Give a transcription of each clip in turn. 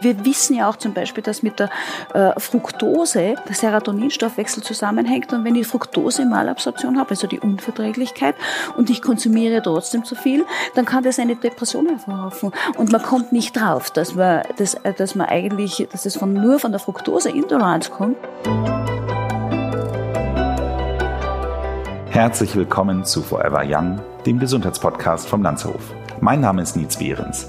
Wir wissen ja auch zum Beispiel, dass mit der äh, Fructose der Serotoninstoffwechsel zusammenhängt. Und wenn ich Fructose-Malabsorption habe, also die Unverträglichkeit, und ich konsumiere trotzdem zu viel, dann kann das eine Depression hervorrufen. Und man kommt nicht drauf, dass man, dass, äh, dass man eigentlich, dass es von, nur von der Fructose-Intoleranz kommt. Herzlich willkommen zu Forever Young, dem Gesundheitspodcast vom Lanzerhof. Mein Name ist Nietz Behrens.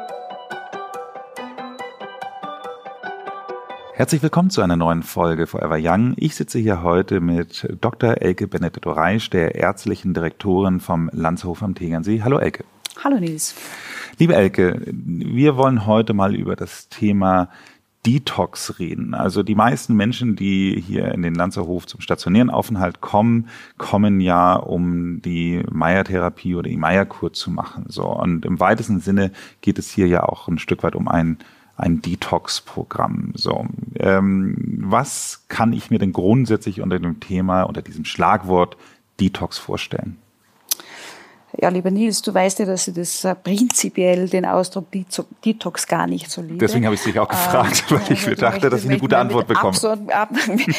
Herzlich willkommen zu einer neuen Folge Forever Young. Ich sitze hier heute mit Dr. Elke Benedetto Reisch, der ärztlichen Direktorin vom Landshof am Tegernsee. Hallo Elke. Hallo Nils. Liebe Elke, wir wollen heute mal über das Thema Detox reden. Also die meisten Menschen, die hier in den Lanzerhof zum stationären Aufenthalt kommen, kommen ja, um die Meiertherapie oder die Meierkur zu machen. So und im weitesten Sinne geht es hier ja auch ein Stück weit um ein ein Detox-Programm. So, ähm, was kann ich mir denn grundsätzlich unter dem Thema, unter diesem Schlagwort Detox vorstellen? Ja, lieber Nils, du weißt ja, dass ich das äh, prinzipiell den Ausdruck Detox gar nicht so liebe. Deswegen habe ich dich auch gefragt, ähm, weil ich äh, dachte, dass ich eine gute Antwort bekomme.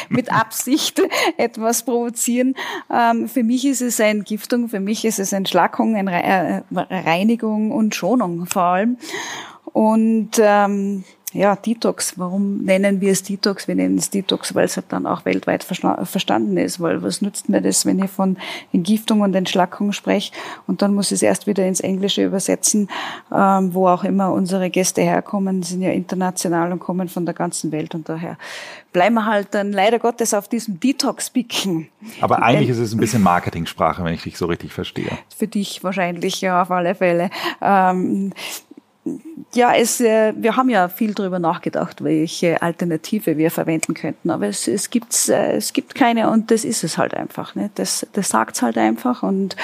mit Absicht etwas provozieren. Ähm, für mich ist es eine Entgiftung, für mich ist es Entschlackung, eine äh, Reinigung und Schonung vor allem. Und ähm, ja, Detox, warum nennen wir es Detox? Wir nennen es Detox, weil es halt dann auch weltweit verstanden ist. Weil was nützt mir das, wenn ich von Entgiftung und Entschlackung spreche und dann muss ich es erst wieder ins Englische übersetzen, ähm, wo auch immer unsere Gäste herkommen, sind ja international und kommen von der ganzen Welt und daher bleiben wir halt dann leider Gottes auf diesem Detox-Picken. Aber eigentlich ist es ein bisschen Marketingsprache, wenn ich dich so richtig verstehe. Für dich wahrscheinlich, ja, auf alle Fälle. Ähm, ja, es, äh, wir haben ja viel darüber nachgedacht, welche Alternative wir verwenden könnten, aber es, es, gibt, äh, es gibt keine und das ist es halt einfach. Ne? Das, das sagt es halt einfach und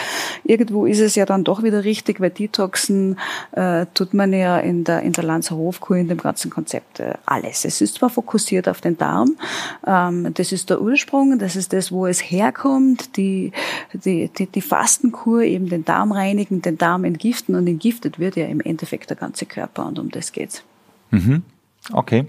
irgendwo ist es ja dann doch wieder richtig, weil Detoxen äh, tut man ja in der, in der Lanzer Hofkur, in dem ganzen Konzept äh, alles. Es ist zwar fokussiert auf den Darm, ähm, das ist der Ursprung, das ist das, wo es herkommt, die, die, die, die Fastenkur eben den Darm reinigen, den Darm entgiften und entgiftet wird ja im Endeffekt der ganze ganze Körper und um das geht's. Mhm. Okay.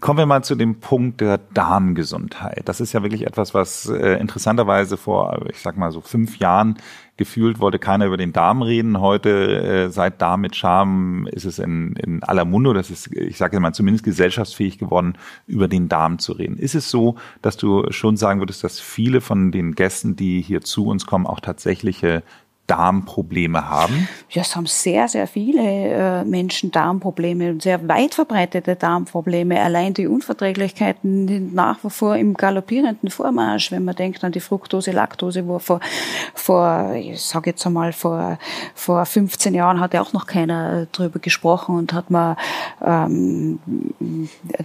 Kommen wir mal zu dem Punkt der Darmgesundheit. Das ist ja wirklich etwas, was äh, interessanterweise vor, ich sag mal so fünf Jahren gefühlt wollte keiner über den Darm reden. Heute, äh, seit Darm mit Charme, ist es in, in aller Munde, das ist, ich sage mal, zumindest gesellschaftsfähig geworden, über den Darm zu reden. Ist es so, dass du schon sagen würdest, dass viele von den Gästen, die hier zu uns kommen, auch tatsächliche Darmprobleme haben? Ja, es haben sehr, sehr viele äh, Menschen Darmprobleme und sehr weit verbreitete Darmprobleme. Allein die Unverträglichkeiten sind nach wie vor im galoppierenden Vormarsch, wenn man denkt an die Fructose, Laktose, wo vor, vor ich sage jetzt einmal, vor, vor 15 Jahren hat ja auch noch keiner drüber gesprochen und hat man ähm,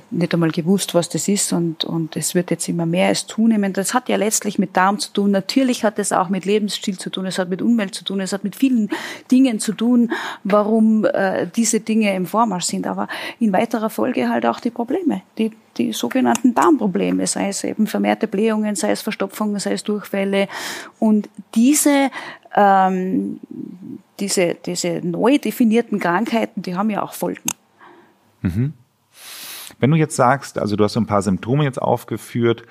nicht einmal gewusst, was das ist und, und es wird jetzt immer mehr als zunehmen. Das hat ja letztlich mit Darm zu tun. Natürlich hat es auch mit Lebensstil zu tun, es hat mit Umwelt zu tun, es hat mit vielen Dingen zu tun, warum äh, diese Dinge im Vormarsch sind. Aber in weiterer Folge halt auch die Probleme, die, die sogenannten Darmprobleme, sei es eben vermehrte Blähungen, sei es Verstopfungen, sei es Durchfälle. Und diese ähm, diese, diese neu definierten Krankheiten, die haben ja auch Folgen. Mhm. Wenn du jetzt sagst, also du hast so ein paar Symptome jetzt aufgeführt,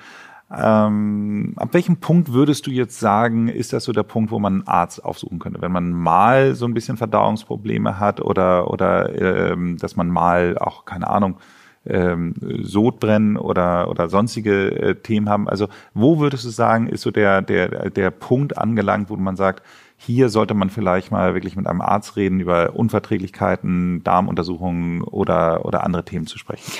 ähm, ab welchem Punkt würdest du jetzt sagen, ist das so der Punkt, wo man einen Arzt aufsuchen könnte? Wenn man mal so ein bisschen Verdauungsprobleme hat oder, oder ähm, dass man mal auch, keine Ahnung, ähm, Sodbrennen oder, oder sonstige äh, Themen haben. Also wo würdest du sagen, ist so der, der, der Punkt angelangt, wo man sagt, hier sollte man vielleicht mal wirklich mit einem Arzt reden über Unverträglichkeiten, Darmuntersuchungen oder, oder andere Themen zu sprechen?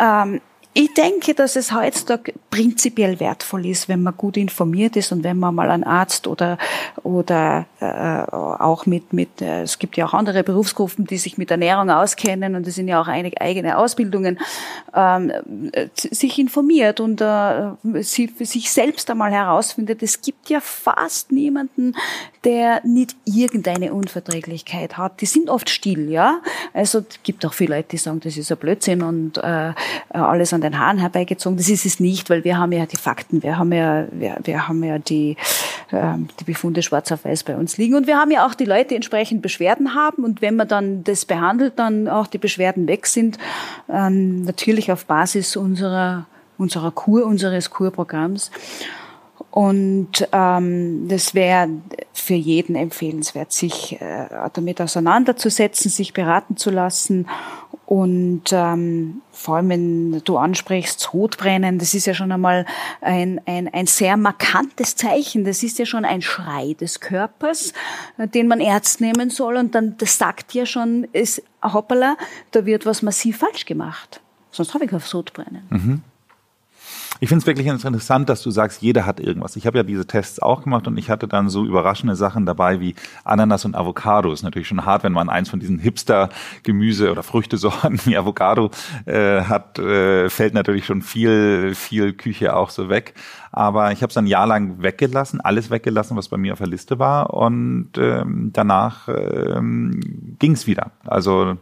Ähm ich denke, dass es heutzutage prinzipiell wertvoll ist, wenn man gut informiert ist und wenn man mal einen Arzt oder, oder auch mit, mit äh, es gibt ja auch andere Berufsgruppen, die sich mit Ernährung auskennen und es sind ja auch einige eigene Ausbildungen, ähm, sich informiert und äh, sie für sich selbst einmal herausfindet, es gibt ja fast niemanden, der nicht irgendeine Unverträglichkeit hat. Die sind oft still, ja. Also es gibt auch viele Leute, die sagen, das ist ein Blödsinn und äh, alles an den Haaren herbeigezogen. Das ist es nicht, weil wir haben ja die Fakten, wir haben ja, wir, wir haben ja die, äh, die Befunde schwarz auf weiß bei uns liegen und wir haben ja auch die Leute, die entsprechend Beschwerden haben und wenn man dann das behandelt, dann auch die Beschwerden weg sind, ähm, natürlich auf Basis unserer unserer Kur, unseres Kurprogramms. Und ähm, das wäre für jeden empfehlenswert, sich äh, damit auseinanderzusetzen, sich beraten zu lassen. Und ähm, vor allem, wenn du ansprichst, Sodbrennen, das ist ja schon einmal ein, ein, ein sehr markantes Zeichen. Das ist ja schon ein Schrei des Körpers, äh, den man ernst nehmen soll. Und dann, das sagt ja schon, ist, hoppala, da wird was massiv falsch gemacht. Sonst habe ich auf Sodbrennen. Mhm. Ich finde es wirklich interessant, dass du sagst, jeder hat irgendwas. Ich habe ja diese Tests auch gemacht und ich hatte dann so überraschende Sachen dabei wie Ananas und Avocado. Ist natürlich schon hart, wenn man eins von diesen Hipster-Gemüse oder Früchtesorten wie Avocado äh, hat, äh, fällt natürlich schon viel, viel Küche auch so weg. Aber ich habe es ein Jahr lang weggelassen, alles weggelassen, was bei mir auf der Liste war. Und ähm, danach ähm, ging es wieder. Also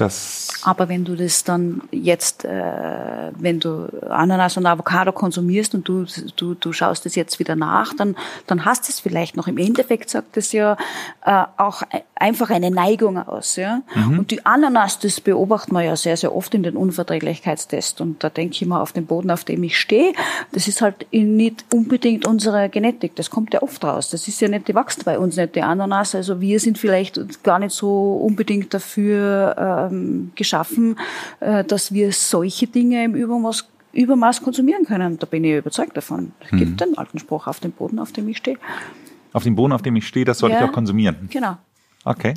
das Aber wenn du das dann jetzt, äh, wenn du Ananas und Avocado konsumierst und du, du, du schaust es jetzt wieder nach, dann, dann hast du es vielleicht noch. Im Endeffekt sagt das ja äh, auch einfach eine Neigung aus. Ja? Mhm. Und die Ananas, das beobachtet man ja sehr, sehr oft in den Unverträglichkeitstests. Und da denke ich mal auf den Boden, auf dem ich stehe, das ist halt nicht unbedingt unsere Genetik. Das kommt ja oft raus. Das ist ja nicht, die wächst bei uns nicht, die Ananas. Also wir sind vielleicht gar nicht so unbedingt dafür, äh, ähm, geschaffen, äh, dass wir solche Dinge im Übermaß, Übermaß konsumieren können. Da bin ich überzeugt davon. Es mhm. gibt den alten Spruch auf dem Boden, auf dem ich stehe. Auf dem Boden, auf dem ich stehe, das soll ja, ich auch konsumieren. Genau. Okay.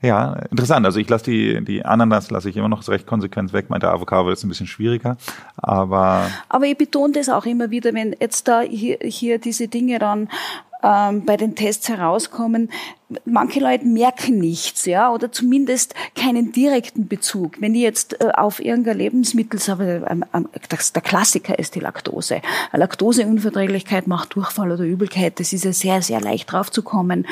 Ja, interessant. Also ich lasse die, die Ananas lasse ich immer noch recht konsequent weg. Meinte Avocado ist ein bisschen schwieriger. Aber. Aber ich betone das auch immer wieder, wenn jetzt da hier, hier diese Dinge dann ähm, bei den Tests herauskommen, manche Leute merken nichts, ja, oder zumindest keinen direkten Bezug. Wenn ich jetzt äh, auf irgendein Lebensmittel sage, ähm, ähm, das, der Klassiker ist die Laktose. Eine Laktoseunverträglichkeit macht Durchfall oder Übelkeit. Das ist ja sehr, sehr leicht draufzukommen.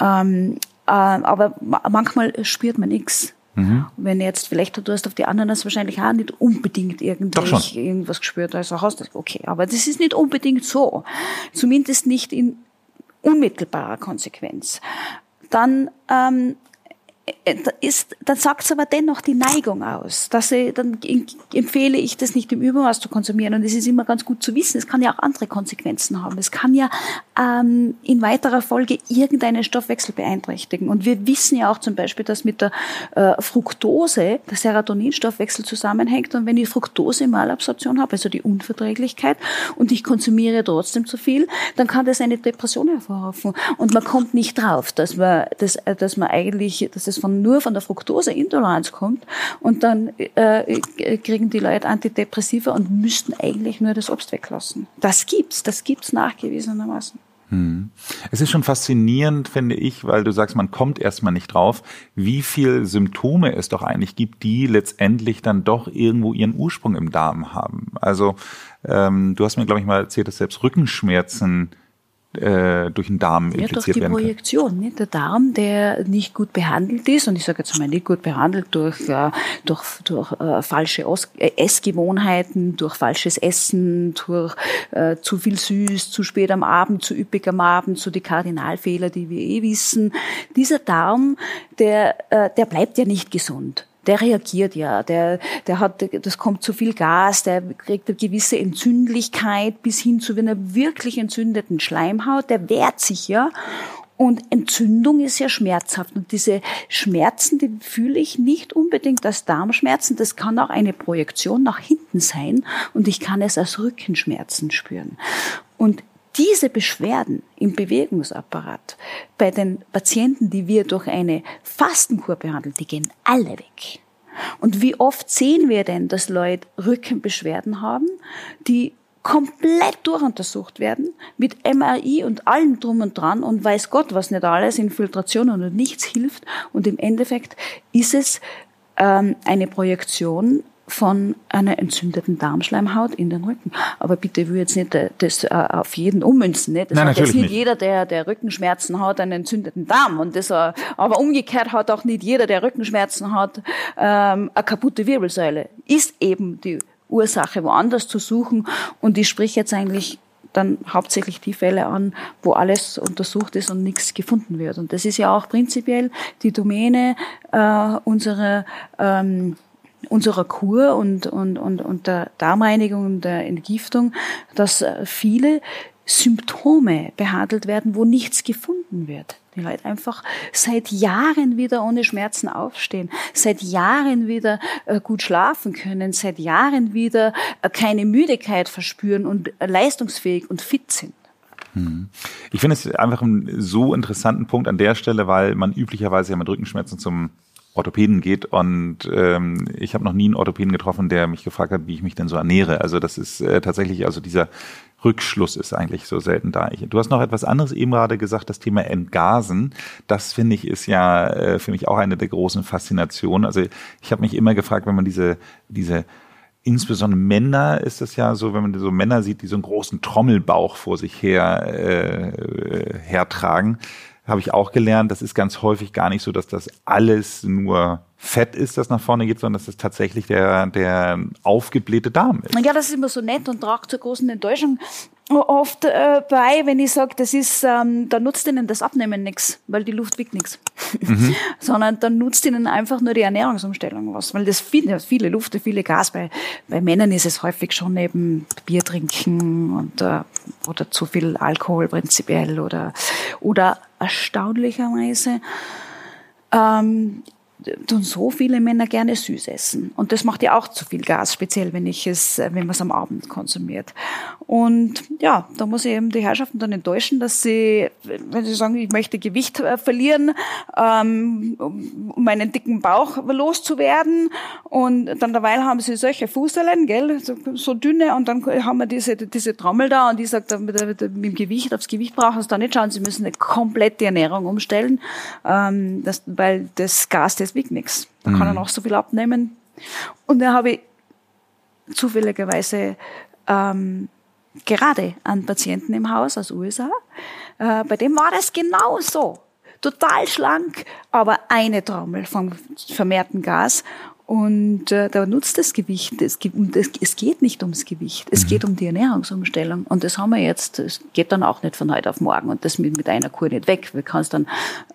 Ähm, äh, aber manchmal spürt man nichts. Mhm. Wenn jetzt, vielleicht du hast auf die Ananas wahrscheinlich auch nicht unbedingt irgendwas gespürt, also hast du, okay, aber das ist nicht unbedingt so. Zumindest nicht in unmittelbarer Konsequenz. Dann ähm, äh, ist, dann sagt es aber dennoch die Neigung aus. Dass ich, dann empfehle ich das nicht im Übermaß zu konsumieren. Und es ist immer ganz gut zu wissen, es kann ja auch andere Konsequenzen haben. Es kann ja ähm, in weiterer Folge irgendeinen Stoffwechsel beeinträchtigen. Und wir wissen ja auch zum Beispiel, dass mit der äh, Fructose der Serotoninstoffwechsel zusammenhängt. Und wenn ich Fructose-Malabsorption habe, also die Unverträglichkeit, und ich konsumiere trotzdem zu viel, dann kann das eine Depression hervorrufen. Und man kommt nicht drauf, dass man, dass, äh, dass man eigentlich, dass es von, nur von der Fructoseintoleranz kommt und dann äh, kriegen die Leute Antidepressiva und müssten eigentlich nur das Obst weglassen. Das gibt's, das gibt's nachgewiesenermaßen. Hm. Es ist schon faszinierend, finde ich, weil du sagst, man kommt erstmal nicht drauf, wie viel Symptome es doch eigentlich gibt, die letztendlich dann doch irgendwo ihren Ursprung im Darm haben. Also ähm, du hast mir, glaube ich, mal erzählt, dass selbst Rückenschmerzen äh, durch den Darm ja, impliziert werden durch die Projektion. Ne? Der Darm, der nicht gut behandelt ist, und ich sage jetzt mal nicht gut behandelt durch, äh, durch, durch äh, falsche Os äh, Essgewohnheiten, durch falsches Essen, durch äh, zu viel süß, zu spät am Abend, zu üppig am Abend, so die Kardinalfehler, die wir eh wissen. Dieser Darm, der, äh, der bleibt ja nicht gesund der reagiert ja, der, der hat, das kommt zu viel Gas, der kriegt eine gewisse Entzündlichkeit bis hin zu einer wirklich entzündeten Schleimhaut, der wehrt sich ja. Und Entzündung ist ja schmerzhaft. Und diese Schmerzen, die fühle ich nicht unbedingt als Darmschmerzen. Das kann auch eine Projektion nach hinten sein. Und ich kann es als Rückenschmerzen spüren. Und diese Beschwerden im Bewegungsapparat bei den Patienten, die wir durch eine Fastenkur behandeln, die gehen alle weg. Und wie oft sehen wir denn, dass Leute Rückenbeschwerden haben, die komplett durchuntersucht werden, mit MRI und allem drum und dran und weiß Gott, was nicht alles, Infiltrationen und nichts hilft. Und im Endeffekt ist es ähm, eine Projektion von einer entzündeten Darmschleimhaut in den Rücken. Aber bitte, ich will jetzt nicht äh, das äh, auf jeden ummünzen. Nicht? Das Nein, hat natürlich jetzt nicht, nicht. jeder, der, der Rückenschmerzen hat, einen entzündeten Darm. Und das, äh, aber umgekehrt hat auch nicht jeder, der Rückenschmerzen hat, ähm, eine kaputte Wirbelsäule. Ist eben die Ursache woanders zu suchen. Und ich spreche jetzt eigentlich dann hauptsächlich die Fälle an, wo alles untersucht ist und nichts gefunden wird. Und das ist ja auch prinzipiell die Domäne äh, unserer ähm, unserer Kur und, und, und, und der Darmreinigung und der Entgiftung, dass äh, viele Symptome behandelt werden, wo nichts gefunden wird. Die Leute einfach seit Jahren wieder ohne Schmerzen aufstehen, seit Jahren wieder äh, gut schlafen können, seit Jahren wieder äh, keine Müdigkeit verspüren und äh, leistungsfähig und fit sind. Ich finde es einfach einen so interessanten Punkt an der Stelle, weil man üblicherweise ja mit Rückenschmerzen zum Orthopäden geht und ähm, ich habe noch nie einen Orthopäden getroffen, der mich gefragt hat, wie ich mich denn so ernähre. Also das ist äh, tatsächlich, also dieser Rückschluss ist eigentlich so selten da. Ich, du hast noch etwas anderes eben gerade gesagt, das Thema Entgasen. Das finde ich ist ja äh, für mich auch eine der großen Faszinationen. Also ich habe mich immer gefragt, wenn man diese diese insbesondere Männer ist es ja so, wenn man so Männer sieht, die so einen großen Trommelbauch vor sich her äh, hertragen, habe ich auch gelernt, das ist ganz häufig gar nicht so, dass das alles nur Fett ist, das nach vorne geht, sondern dass es tatsächlich der, der aufgeblähte Darm ist. Ja, das ist immer so nett und tragt zur großen Enttäuschung oft äh, bei, wenn ich sage, das ist, ähm, da nutzt ihnen das Abnehmen nichts, weil die Luft wiegt nichts. Mhm. Sondern dann nutzt ihnen einfach nur die Ernährungsumstellung was. Weil das viele, viele Luft, viele Gas. Bei, bei Männern ist es häufig schon eben Bier trinken und äh, oder zu viel Alkohol prinzipiell oder oder erstaunlicherweise ähm, tun so viele Männer gerne süß essen. Und das macht ja auch zu viel Gas, speziell wenn ich es, wenn man es am Abend konsumiert. Und ja, da muss ich eben die Herrschaften dann enttäuschen, dass sie, wenn sie sagen, ich möchte Gewicht äh, verlieren, ähm, um meinen dicken Bauch loszuwerden. Und dann derweil haben sie solche Fußerlen, gell, so, so dünne, und dann haben wir diese, diese Trommel da, und die sagt, mit, mit dem Gewicht, aufs Gewicht brauchen sie da nicht schauen, sie müssen eine komplette Ernährung umstellen, ähm, das, weil das Gas, das wiegt nichts. Da kann er noch so viel abnehmen. Und da habe ich zufälligerweise ähm, gerade einen Patienten im Haus aus USA. Äh, bei dem war das genau so. Total schlank, aber eine Trommel vom vermehrten Gas. Und äh, da nutzt das Gewicht. Es, es geht nicht ums Gewicht, es mhm. geht um die Ernährungsumstellung. Und das haben wir jetzt. Es geht dann auch nicht von heute auf morgen und das mit, mit einer Kur nicht weg. Wir können es dann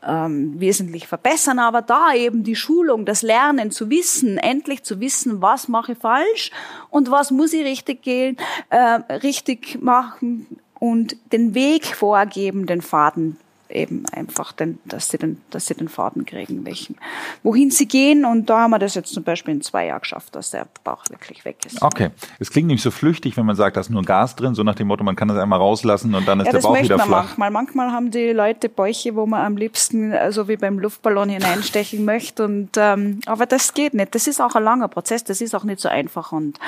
ähm, wesentlich verbessern. Aber da eben die Schulung, das Lernen zu wissen, endlich zu wissen, was mache ich falsch und was muss ich richtig gehen, äh, richtig machen und den Weg vorgeben, den Faden eben einfach, den, dass sie den, dass sie den Faden kriegen, welchen, wohin sie gehen. Und da haben wir das jetzt zum Beispiel in zwei Jahren geschafft, dass der Bauch wirklich weg ist. Okay. Es klingt nämlich so flüchtig, wenn man sagt, da ist nur Gas drin, so nach dem Motto, man kann das einmal rauslassen und dann ist ja, der Bauch wieder man flach. Manchmal. manchmal haben die Leute Bäuche, wo man am liebsten, so wie beim Luftballon hineinstechen möchte. Und, ähm, aber das geht nicht. Das ist auch ein langer Prozess. Das ist auch nicht so einfach und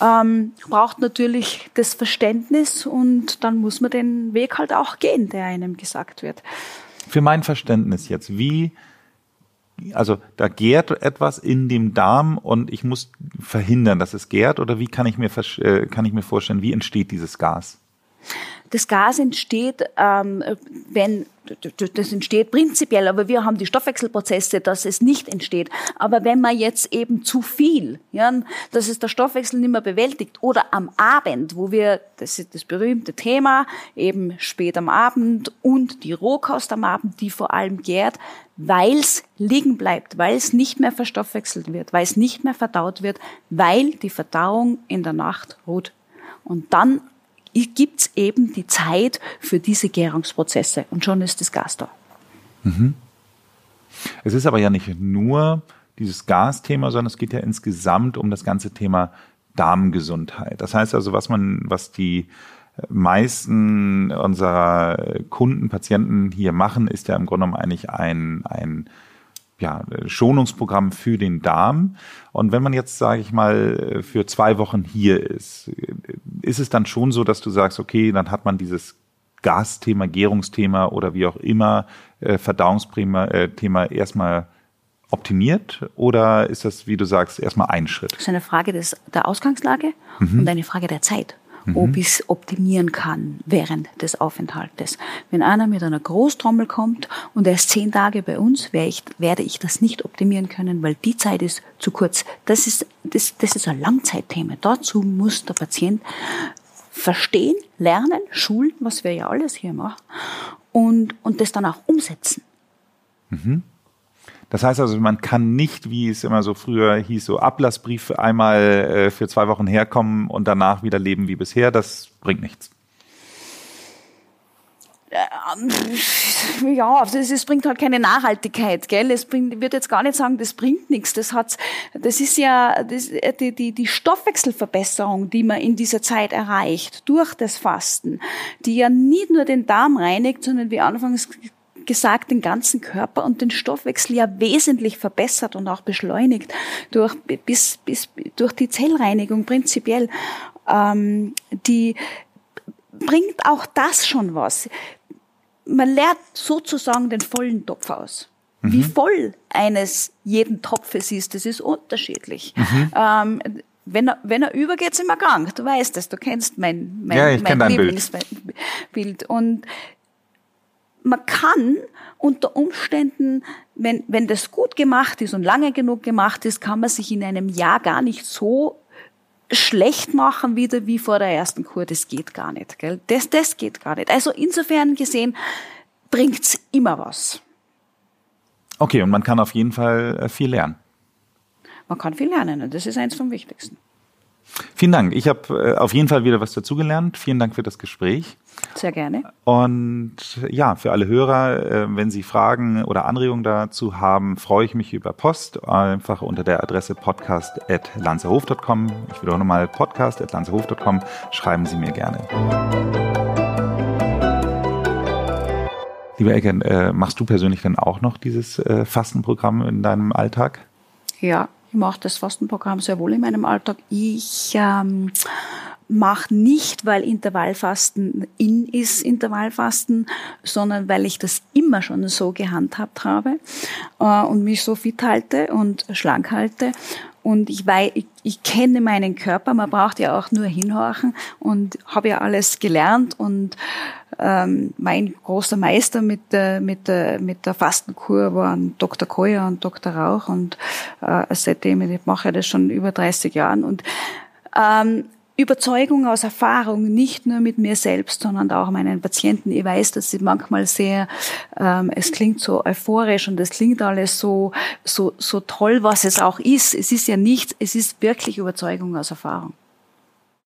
ähm, braucht natürlich das Verständnis und dann muss man den Weg halt auch gehen, der einem gesagt wird. Für mein Verständnis jetzt, wie, also da gärt etwas in dem Darm und ich muss verhindern, dass es gärt oder wie kann ich mir, äh, kann ich mir vorstellen, wie entsteht dieses Gas? Das Gas entsteht, ähm, wenn das entsteht prinzipiell, aber wir haben die Stoffwechselprozesse, dass es nicht entsteht. Aber wenn man jetzt eben zu viel, ja, dass es der Stoffwechsel nicht mehr bewältigt oder am Abend, wo wir, das ist das berühmte Thema, eben spät am Abend und die Rohkost am Abend, die vor allem gärt, weil es liegen bleibt, weil es nicht mehr verstoffwechselt wird, weil es nicht mehr verdaut wird, weil die Verdauung in der Nacht ruht. Und dann gibt es eben die Zeit für diese Gärungsprozesse und schon ist das Gas da. Mhm. Es ist aber ja nicht nur dieses Gasthema, sondern es geht ja insgesamt um das ganze Thema Darmgesundheit. Das heißt also, was man, was die meisten unserer Kunden, Patienten hier machen, ist ja im Grunde genommen eigentlich ein, ein ja, Schonungsprogramm für den Darm. Und wenn man jetzt, sage ich mal, für zwei Wochen hier ist, ist es dann schon so, dass du sagst, okay, dann hat man dieses Gasthema, Gärungsthema oder wie auch immer, äh, Verdauungsthema äh, Thema erstmal optimiert oder ist das, wie du sagst, erstmal ein Schritt? Das ist eine Frage des, der Ausgangslage mhm. und eine Frage der Zeit ob ich es optimieren kann während des Aufenthaltes. Wenn einer mit einer Großtrommel kommt und er ist zehn Tage bei uns, werde ich, werde ich das nicht optimieren können, weil die Zeit ist zu kurz. Das ist, das, das ist ein Langzeitthema. Dazu muss der Patient verstehen, lernen, schulen, was wir ja alles hier machen, und, und das dann auch umsetzen. Mhm. Das heißt also, man kann nicht, wie es immer so früher hieß, so Ablassbrief einmal äh, für zwei Wochen herkommen und danach wieder leben wie bisher. Das bringt nichts. Äh, ja, es bringt halt keine Nachhaltigkeit, gell? Es bringt, ich würde jetzt gar nicht sagen, das bringt nichts. Das hat, das ist ja das, die, die, die Stoffwechselverbesserung, die man in dieser Zeit erreicht durch das Fasten, die ja nicht nur den Darm reinigt, sondern wie anfangs gesagt den ganzen Körper und den Stoffwechsel ja wesentlich verbessert und auch beschleunigt durch, bis, bis, durch die Zellreinigung prinzipiell. Ähm, die bringt auch das schon was. Man lernt sozusagen den vollen Topf aus. Mhm. Wie voll eines jeden Topfes ist, das ist unterschiedlich. Mhm. Ähm, wenn er, wenn er übergeht, sind wir krank. Du weißt es, du kennst mein, mein, ja, mein Lieblingsbild. Bild. Und man kann unter Umständen, wenn, wenn das gut gemacht ist und lange genug gemacht ist, kann man sich in einem Jahr gar nicht so schlecht machen wieder wie vor der ersten Kur. Das geht gar nicht. Gell? Das, das geht gar nicht. Also insofern gesehen bringt's immer was. Okay, und man kann auf jeden Fall äh, viel lernen. Man kann viel lernen und das ist eins vom Wichtigsten. Vielen Dank. Ich habe äh, auf jeden Fall wieder was dazugelernt. Vielen Dank für das Gespräch. Sehr gerne. Und ja, für alle Hörer, äh, wenn Sie Fragen oder Anregungen dazu haben, freue ich mich über Post. Einfach unter der Adresse podcast.lanzerhof.com. Ich wiederhole nochmal podcast.lanzerhof.com. Schreiben Sie mir gerne. Lieber Ecke, äh, machst du persönlich dann auch noch dieses Fastenprogramm in deinem Alltag? Ja, ich mache das Fastenprogramm sehr wohl in meinem Alltag. Ich ähm, mache nicht, weil Intervallfasten in ist, Intervallfasten, sondern weil ich das immer schon so gehandhabt habe äh, und mich so fit halte und schlank halte. Und ich, weiß, ich, ich kenne meinen Körper, man braucht ja auch nur hinhorchen und habe ja alles gelernt und ähm, mein großer Meister mit der, mit der, mit der Fastenkur waren Dr. Koya und Dr. Rauch und äh, seitdem, ich mache das schon über 30 Jahren und ähm, Überzeugung aus Erfahrung, nicht nur mit mir selbst, sondern auch meinen Patienten. Ich weiß, dass sie manchmal sehr, ähm, es klingt so euphorisch und es klingt alles so, so, so toll, was es auch ist. Es ist ja nichts, es ist wirklich Überzeugung aus Erfahrung.